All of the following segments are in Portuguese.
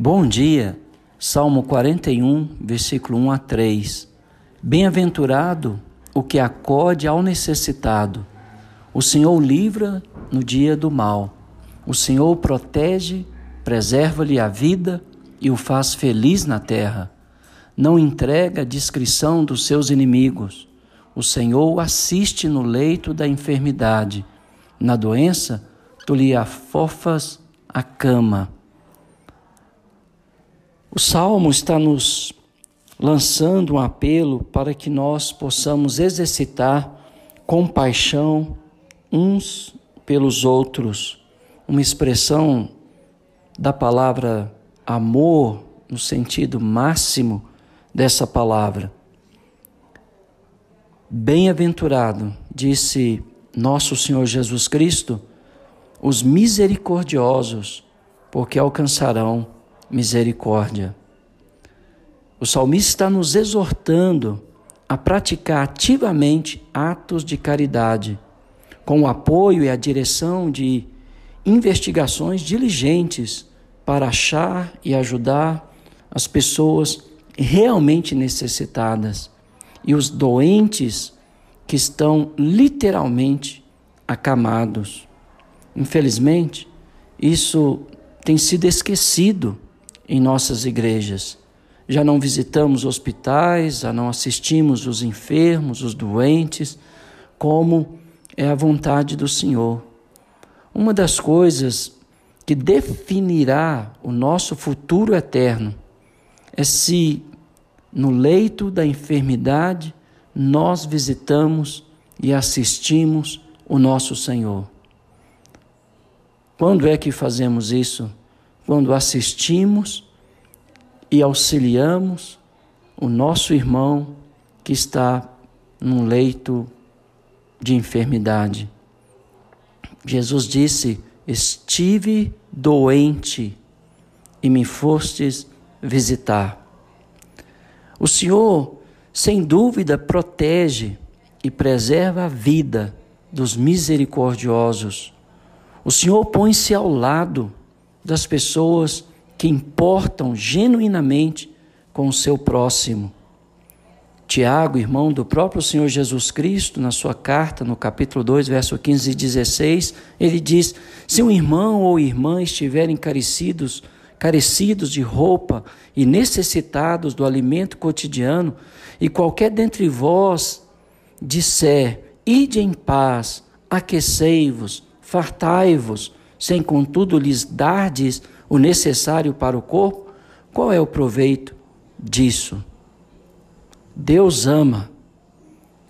Bom dia, Salmo 41, versículo 1 a 3. Bem-aventurado o que acode ao necessitado. O Senhor livra no dia do mal. O Senhor protege, preserva-lhe a vida e o faz feliz na terra. Não entrega a discrição dos seus inimigos. O Senhor assiste no leito da enfermidade. Na doença, tu lhe afofas a cama. O salmo está nos lançando um apelo para que nós possamos exercitar compaixão uns pelos outros, uma expressão da palavra amor no sentido máximo dessa palavra. Bem-aventurado, disse nosso Senhor Jesus Cristo, os misericordiosos, porque alcançarão misericórdia. O salmista está nos exortando a praticar ativamente atos de caridade, com o apoio e a direção de investigações diligentes para achar e ajudar as pessoas realmente necessitadas e os doentes que estão literalmente acamados. Infelizmente, isso tem sido esquecido em nossas igrejas. Já não visitamos hospitais, já não assistimos os enfermos, os doentes, como é a vontade do Senhor. Uma das coisas que definirá o nosso futuro eterno é se no leito da enfermidade nós visitamos e assistimos o nosso Senhor. Quando é que fazemos isso? Quando assistimos e auxiliamos o nosso irmão que está num leito de enfermidade. Jesus disse: Estive doente e me fostes visitar. O Senhor, sem dúvida, protege e preserva a vida dos misericordiosos. O Senhor põe-se ao lado das pessoas que importam genuinamente com o seu próximo. Tiago, irmão do próprio Senhor Jesus Cristo, na sua carta, no capítulo 2, verso 15 e 16, ele diz: Se um irmão ou irmã estiverem carecidos, carecidos de roupa e necessitados do alimento cotidiano, e qualquer dentre vós disser: Ide em paz, aquecei-vos, fartai-vos, sem contudo lhes dardes o necessário para o corpo, qual é o proveito disso? Deus ama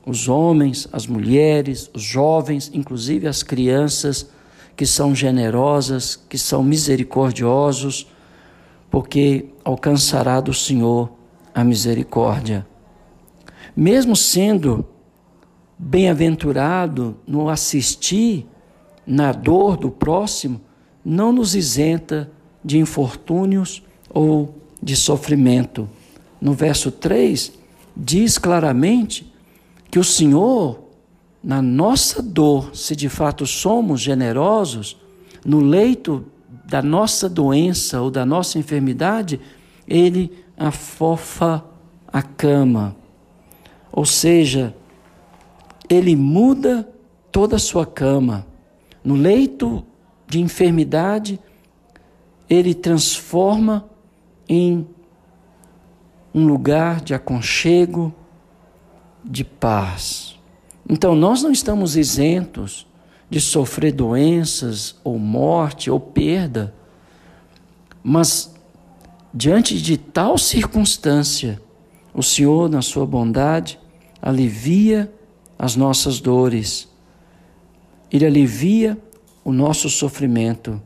os homens, as mulheres, os jovens, inclusive as crianças que são generosas, que são misericordiosos, porque alcançará do Senhor a misericórdia. Mesmo sendo bem-aventurado no assistir na dor do próximo não nos isenta de infortúnios ou de sofrimento. No verso 3, diz claramente que o Senhor, na nossa dor, se de fato somos generosos, no leito da nossa doença ou da nossa enfermidade, Ele afofa a cama. Ou seja, Ele muda toda a sua cama no leito de enfermidade, ele transforma em um lugar de aconchego, de paz. Então, nós não estamos isentos de sofrer doenças, ou morte, ou perda, mas diante de tal circunstância, o Senhor, na sua bondade, alivia as nossas dores ele alivia o nosso sofrimento.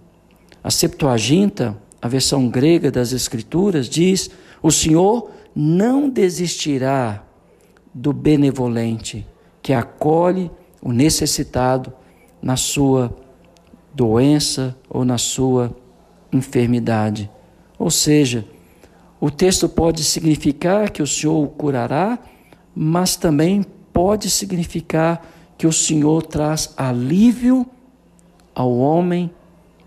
A Septuaginta, a versão grega das Escrituras, diz: O Senhor não desistirá do benevolente que acolhe o necessitado na sua doença ou na sua enfermidade. Ou seja, o texto pode significar que o Senhor o curará, mas também pode significar que o Senhor traz alívio ao homem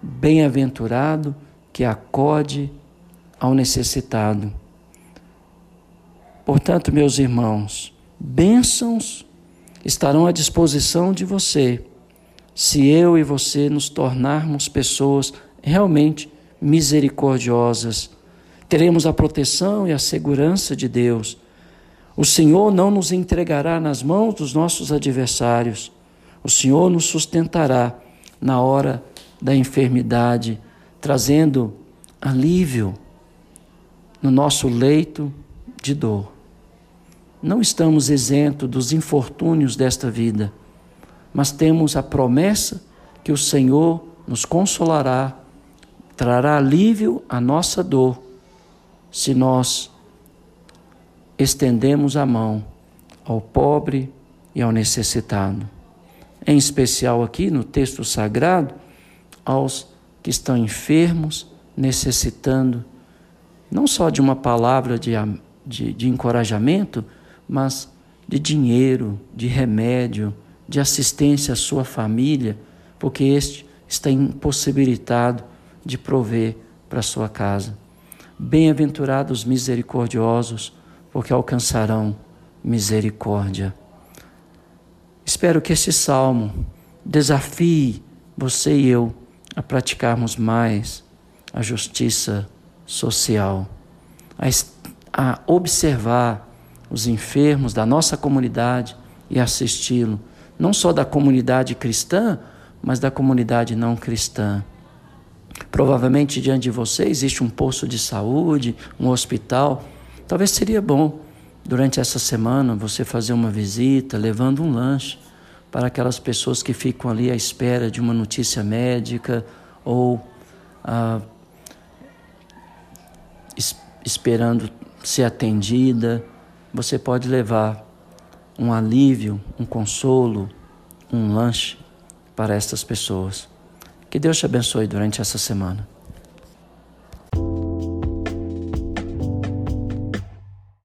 bem-aventurado que acode ao necessitado. Portanto, meus irmãos, bênçãos estarão à disposição de você se eu e você nos tornarmos pessoas realmente misericordiosas. Teremos a proteção e a segurança de Deus. O Senhor não nos entregará nas mãos dos nossos adversários. O Senhor nos sustentará na hora da enfermidade, trazendo alívio no nosso leito de dor. Não estamos isentos dos infortúnios desta vida, mas temos a promessa que o Senhor nos consolará, trará alívio à nossa dor, se nós estendemos a mão ao pobre e ao necessitado. Em especial aqui no texto sagrado, aos que estão enfermos, necessitando não só de uma palavra de, de, de encorajamento, mas de dinheiro, de remédio, de assistência à sua família, porque este está impossibilitado de prover para sua casa. Bem-aventurados misericordiosos, porque alcançarão misericórdia. Espero que este salmo desafie você e eu a praticarmos mais a justiça social, a, a observar os enfermos da nossa comunidade e assisti-lo, não só da comunidade cristã, mas da comunidade não cristã. Provavelmente diante de você existe um posto de saúde, um hospital. Talvez seria bom, durante essa semana, você fazer uma visita, levando um lanche para aquelas pessoas que ficam ali à espera de uma notícia médica ou ah, esperando ser atendida, você pode levar um alívio, um consolo, um lanche para estas pessoas. Que Deus te abençoe durante essa semana.